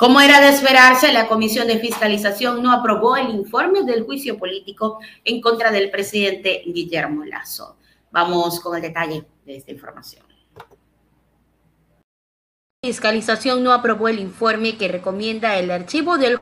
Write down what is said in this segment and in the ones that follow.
Como era de esperarse, la Comisión de Fiscalización no aprobó el informe del juicio político en contra del presidente Guillermo Lazo. Vamos con el detalle de esta información. Fiscalización no aprobó el informe que recomienda el archivo del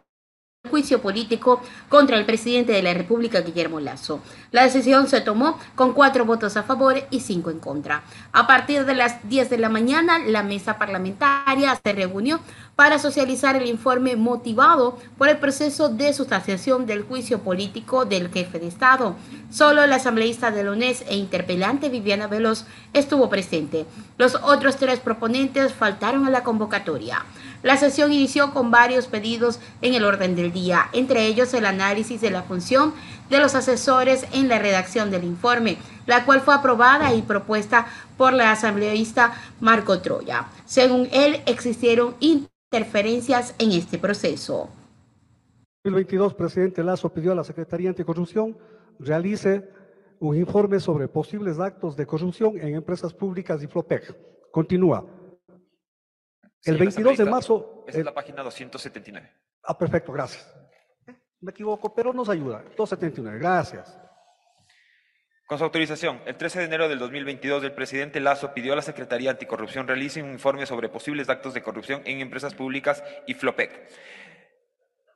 juicio político contra el presidente de la República, Guillermo Lazo. La decisión se tomó con cuatro votos a favor y cinco en contra. A partir de las 10 de la mañana, la mesa parlamentaria se reunió para socializar el informe motivado por el proceso de sustanciación del juicio político del jefe de Estado. Solo la asambleísta de UNES e interpelante Viviana Veloz estuvo presente. Los otros tres proponentes faltaron a la convocatoria. La sesión inició con varios pedidos en el orden del día, entre ellos el análisis de la función de los asesores en la redacción del informe, la cual fue aprobada y propuesta por la asambleísta Marco Troya. Según él, existieron interferencias en este proceso. El 2022, presidente Lazo pidió a la Secretaría Anticorrupción realice un informe sobre posibles actos de corrupción en empresas públicas y Flopec. Continúa. El 22 de marzo... Esa es la página 279. Ah, perfecto, gracias. Me equivoco, pero nos ayuda. 279, gracias. Con su autorización, el 13 de enero del 2022, el presidente Lazo pidió a la Secretaría Anticorrupción realice un informe sobre posibles actos de corrupción en empresas públicas y Flopec.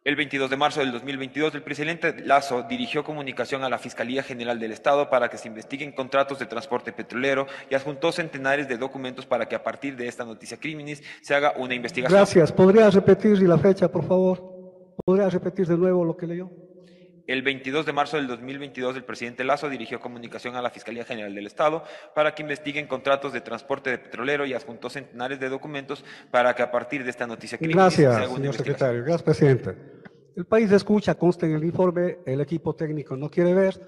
El 22 de marzo del 2022, el presidente Lazo dirigió comunicación a la Fiscalía General del Estado para que se investiguen contratos de transporte petrolero y adjuntó centenares de documentos para que a partir de esta noticia crímenes se haga una investigación. Gracias. ¿Podría repetir la fecha, por favor? ¿Podría repetir de nuevo lo que leyó? El 22 de marzo del 2022, el presidente Lazo dirigió comunicación a la Fiscalía General del Estado para que investiguen contratos de transporte de petrolero y adjuntó centenares de documentos para que a partir de esta noticia Gracias, se haga una señor secretario. Gracias, presidente. El país escucha, consta en el informe, el equipo técnico no quiere ver,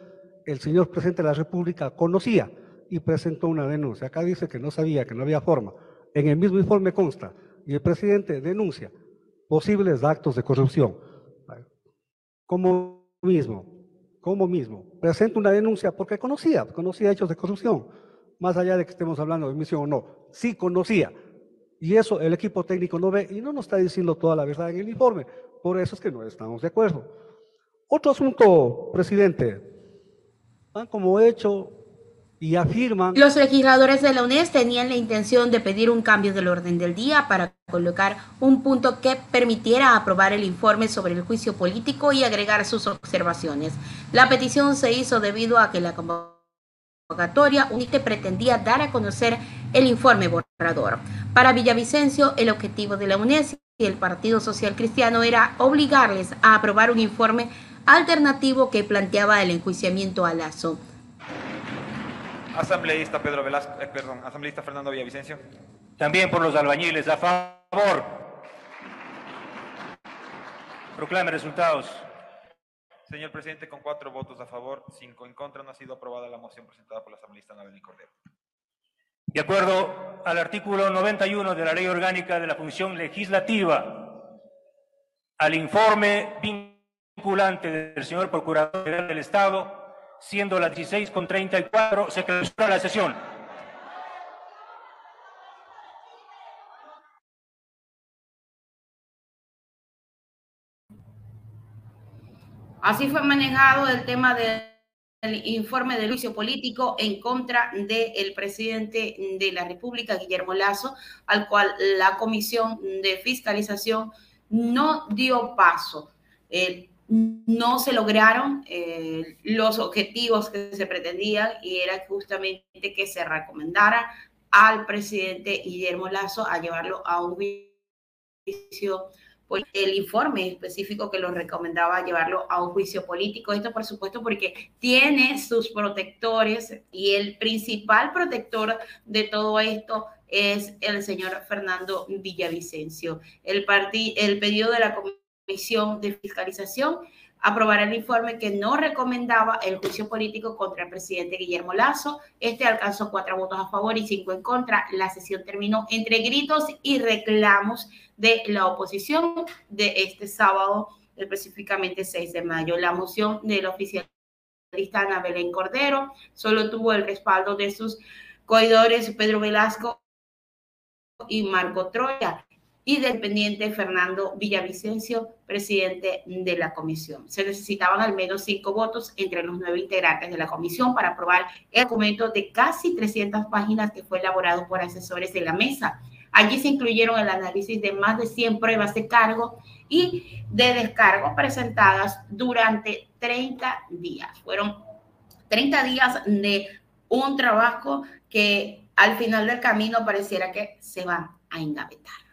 el señor presidente de la República conocía y presentó una denuncia. Acá dice que no sabía, que no había forma. En el mismo informe consta, y el presidente denuncia posibles actos de corrupción. Como mismo, como mismo, presenta una denuncia porque conocía, conocía hechos de corrupción, más allá de que estemos hablando de misión o no, sí conocía. Y eso el equipo técnico no ve y no nos está diciendo toda la verdad en el informe. Por eso es que no estamos de acuerdo. Otro asunto, presidente, como hecho y afirman... Los legisladores de la UNES tenían la intención de pedir un cambio del orden del día para colocar un punto que permitiera aprobar el informe sobre el juicio político y agregar sus observaciones. La petición se hizo debido a que la convocatoria UNITE pretendía dar a conocer el informe borrador. Para Villavicencio, el objetivo de la UNES y el Partido Social Cristiano era obligarles a aprobar un informe alternativo que planteaba el enjuiciamiento a Lazo. Asambleísta Pedro Velasco, eh, perdón, asambleísta Fernando Villavicencio. También por los albañiles, a favor. Proclame resultados. Señor presidente, con cuatro votos a favor, cinco en contra, no ha sido aprobada la moción presentada por la asambleísta Nabel Cordero. De acuerdo al artículo 91 de la Ley Orgánica de la Función Legislativa, al informe vinculante del señor Procurador General del Estado, siendo las 16.34, se clausura la sesión. Así fue manejado el tema del informe de juicio político en contra del presidente de la República, Guillermo Lazo, al cual la Comisión de Fiscalización no dio paso no se lograron eh, los objetivos que se pretendían y era justamente que se recomendara al presidente Guillermo Lazo a llevarlo a un juicio el informe específico que lo recomendaba llevarlo a un juicio político. Esto, por supuesto, porque tiene sus protectores y el principal protector de todo esto es el señor Fernando Villavicencio. El, el pedido de la Comisión Comisión de Fiscalización aprobará el informe que no recomendaba el juicio político contra el presidente Guillermo Lazo. Este alcanzó cuatro votos a favor y cinco en contra. La sesión terminó entre gritos y reclamos de la oposición de este sábado, específicamente 6 de mayo. La moción del oficialista Ana Belén Cordero solo tuvo el respaldo de sus coidores Pedro Velasco y Marco Troya. Y del pendiente Fernando Villavicencio, presidente de la comisión. Se necesitaban al menos cinco votos entre los nueve integrantes de la comisión para aprobar el documento de casi 300 páginas que fue elaborado por asesores de la mesa. Allí se incluyeron el análisis de más de 100 pruebas de cargo y de descargo presentadas durante 30 días. Fueron 30 días de un trabajo que al final del camino pareciera que se va a engavetar.